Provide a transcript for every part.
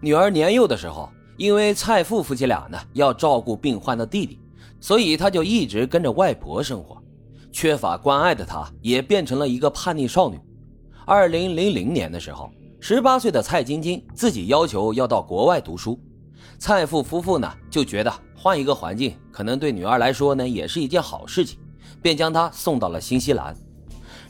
女儿年幼的时候，因为蔡父夫妻俩呢要照顾病患的弟弟，所以她就一直跟着外婆生活。缺乏关爱的她，也变成了一个叛逆少女。二零零零年的时候，十八岁的蔡晶晶自己要求要到国外读书，蔡父夫妇呢就觉得换一个环境，可能对女儿来说呢也是一件好事情，便将她送到了新西兰。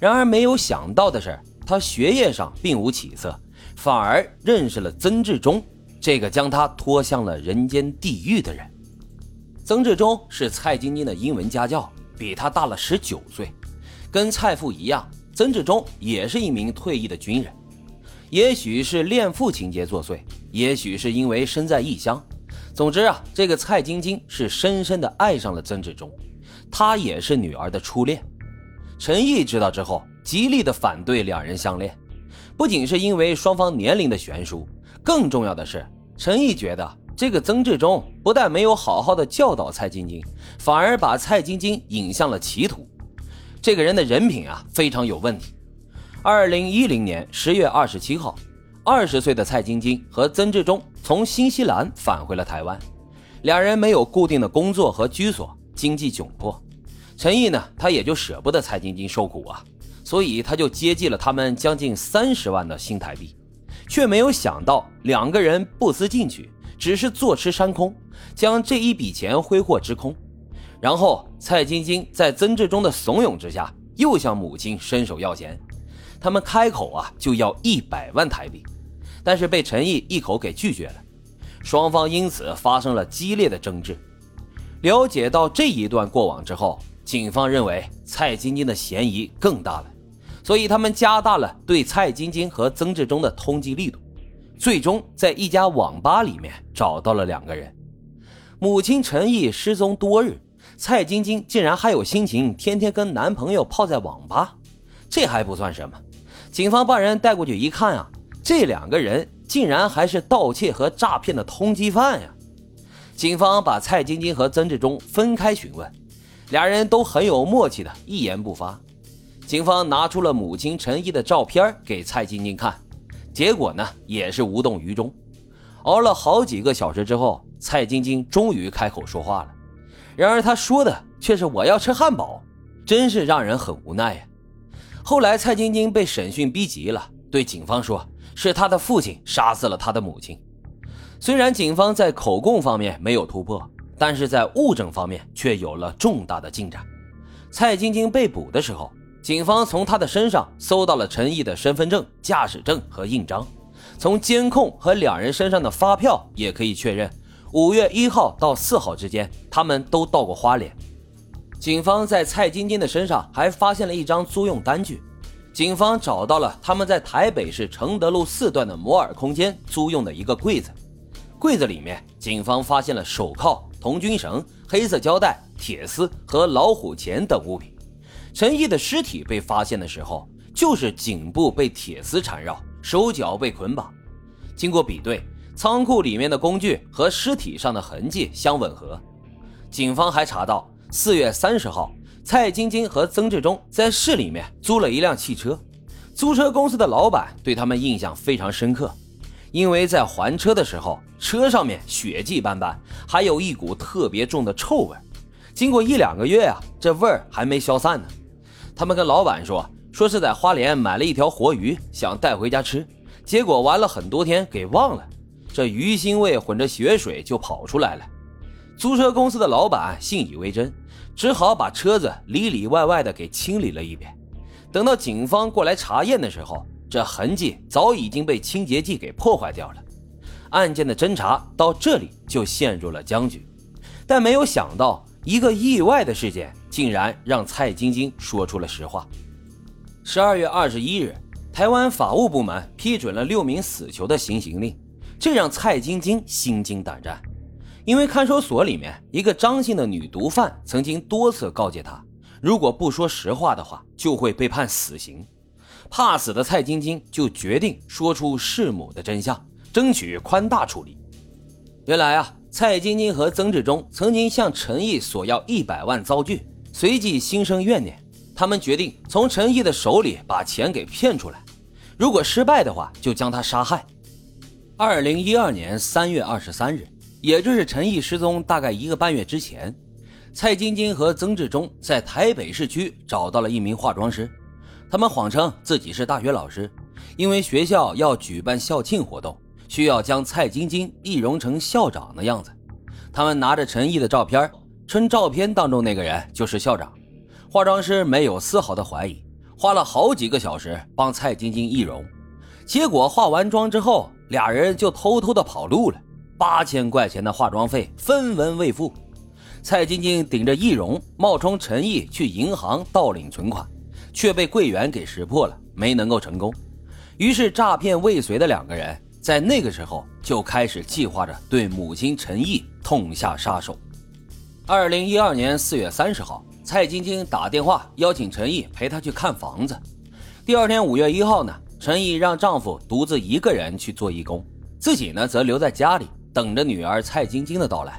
然而没有想到的是，她学业上并无起色。反而认识了曾志忠，这个将他拖向了人间地狱的人。曾志忠是蔡晶晶的英文家教，比他大了十九岁。跟蔡父一样，曾志忠也是一名退役的军人。也许是恋父情节作祟，也许是因为身在异乡。总之啊，这个蔡晶晶是深深的爱上了曾志忠，他也是女儿的初恋。陈毅知道之后，极力的反对两人相恋。不仅是因为双方年龄的悬殊，更重要的是，陈毅觉得这个曾志忠不但没有好好的教导蔡晶晶，反而把蔡晶晶引向了歧途。这个人的人品啊，非常有问题。二零一零年十月二十七号，二十岁的蔡晶晶和曾志忠从新西兰返回了台湾，两人没有固定的工作和居所，经济窘迫。陈毅呢，他也就舍不得蔡晶晶受苦啊。所以他就接济了他们将近三十万的新台币，却没有想到两个人不思进取，只是坐吃山空，将这一笔钱挥霍之空。然后蔡晶晶在曾志忠的怂恿之下，又向母亲伸手要钱，他们开口啊就要一百万台币，但是被陈毅一口给拒绝了，双方因此发生了激烈的争执。了解到这一段过往之后，警方认为蔡晶晶的嫌疑更大了。所以他们加大了对蔡晶晶和曾志忠的通缉力度，最终在一家网吧里面找到了两个人。母亲陈毅失踪多日，蔡晶晶竟然还有心情天天跟男朋友泡在网吧。这还不算什么，警方把人带过去一看啊，这两个人竟然还是盗窃和诈骗的通缉犯呀！警方把蔡晶晶和曾志忠分开询问，俩人都很有默契的一言不发。警方拿出了母亲陈毅的照片给蔡晶晶看，结果呢也是无动于衷。熬了好几个小时之后，蔡晶晶终于开口说话了。然而她说的却是“我要吃汉堡”，真是让人很无奈呀。后来蔡晶晶被审讯逼急了，对警方说是他的父亲杀死了他的母亲。虽然警方在口供方面没有突破，但是在物证方面却有了重大的进展。蔡晶晶被捕的时候。警方从他的身上搜到了陈毅的身份证、驾驶证和印章，从监控和两人身上的发票也可以确认，五月一号到四号之间，他们都到过花莲。警方在蔡晶晶的身上还发现了一张租用单据，警方找到了他们在台北市承德路四段的摩尔空间租用的一个柜子，柜子里面，警方发现了手铐、童军绳、黑色胶带、铁丝和老虎钳等物品。陈毅的尸体被发现的时候，就是颈部被铁丝缠绕，手脚被捆绑。经过比对，仓库里面的工具和尸体上的痕迹相吻合。警方还查到，四月三十号，蔡晶晶和曾志忠在市里面租了一辆汽车。租车公司的老板对他们印象非常深刻，因为在还车的时候，车上面血迹斑斑，还有一股特别重的臭味。经过一两个月啊，这味儿还没消散呢。他们跟老板说，说是在花莲买了一条活鱼，想带回家吃，结果玩了很多天给忘了，这鱼腥味混着血水就跑出来了。租车公司的老板信以为真，只好把车子里里外外的给清理了一遍。等到警方过来查验的时候，这痕迹早已经被清洁剂给破坏掉了。案件的侦查到这里就陷入了僵局，但没有想到一个意外的事件。竟然让蔡晶晶说出了实话。十二月二十一日，台湾法务部门批准了六名死囚的行刑令，这让蔡晶晶心惊胆战。因为看守所里面一个张姓的女毒贩曾经多次告诫她，如果不说实话的话，就会被判死刑。怕死的蔡晶晶就决定说出弑母的真相，争取宽大处理。原来啊，蔡晶晶和曾志忠曾经向陈毅索要一百万遭拒。随即心生怨念，他们决定从陈毅的手里把钱给骗出来，如果失败的话，就将他杀害。二零一二年三月二十三日，也就是陈毅失踪大概一个半月之前，蔡晶晶和曾志忠在台北市区找到了一名化妆师，他们谎称自己是大学老师，因为学校要举办校庆活动，需要将蔡晶晶易容成校长的样子。他们拿着陈毅的照片，称照片当中那个人就是校长。化妆师没有丝毫的怀疑，花了好几个小时帮蔡晶晶易容，结果化完妆之后，俩人就偷偷的跑路了，八千块钱的化妆费分文未付。蔡晶晶顶着易容，冒充陈毅去银行盗领存款，却被柜员给识破了，没能够成功。于是诈骗未遂的两个人在那个时候就开始计划着对母亲陈毅痛下杀手。二零一二年四月三十号。蔡晶晶打电话邀请陈毅陪她去看房子。第二天五月一号呢，陈毅让丈夫独自一个人去做义工，自己呢则留在家里等着女儿蔡晶晶的到来。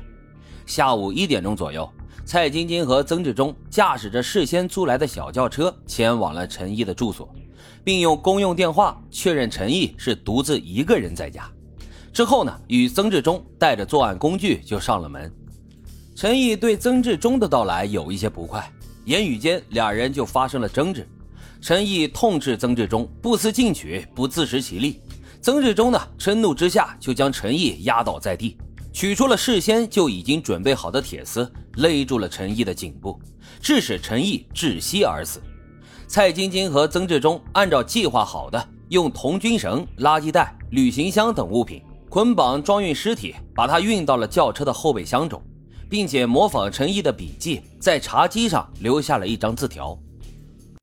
下午一点钟左右，蔡晶晶和曾志忠驾驶着事先租来的小轿车前往了陈毅的住所，并用公用电话确认陈毅是独自一个人在家。之后呢，与曾志忠带着作案工具就上了门。陈毅对曾志忠的到来有一些不快，言语间俩人就发生了争执。陈毅痛斥曾志忠不思进取、不自食其力。曾志忠呢，嗔怒之下就将陈毅压倒在地，取出了事先就已经准备好的铁丝，勒住了陈毅的颈部，致使陈毅窒息而死。蔡晶晶和曾志忠按照计划好的，用童军绳、垃圾袋、旅行箱等物品捆绑装运尸体，把他运到了轿车的后备箱中。并且模仿陈毅的笔记，在茶几上留下了一张字条。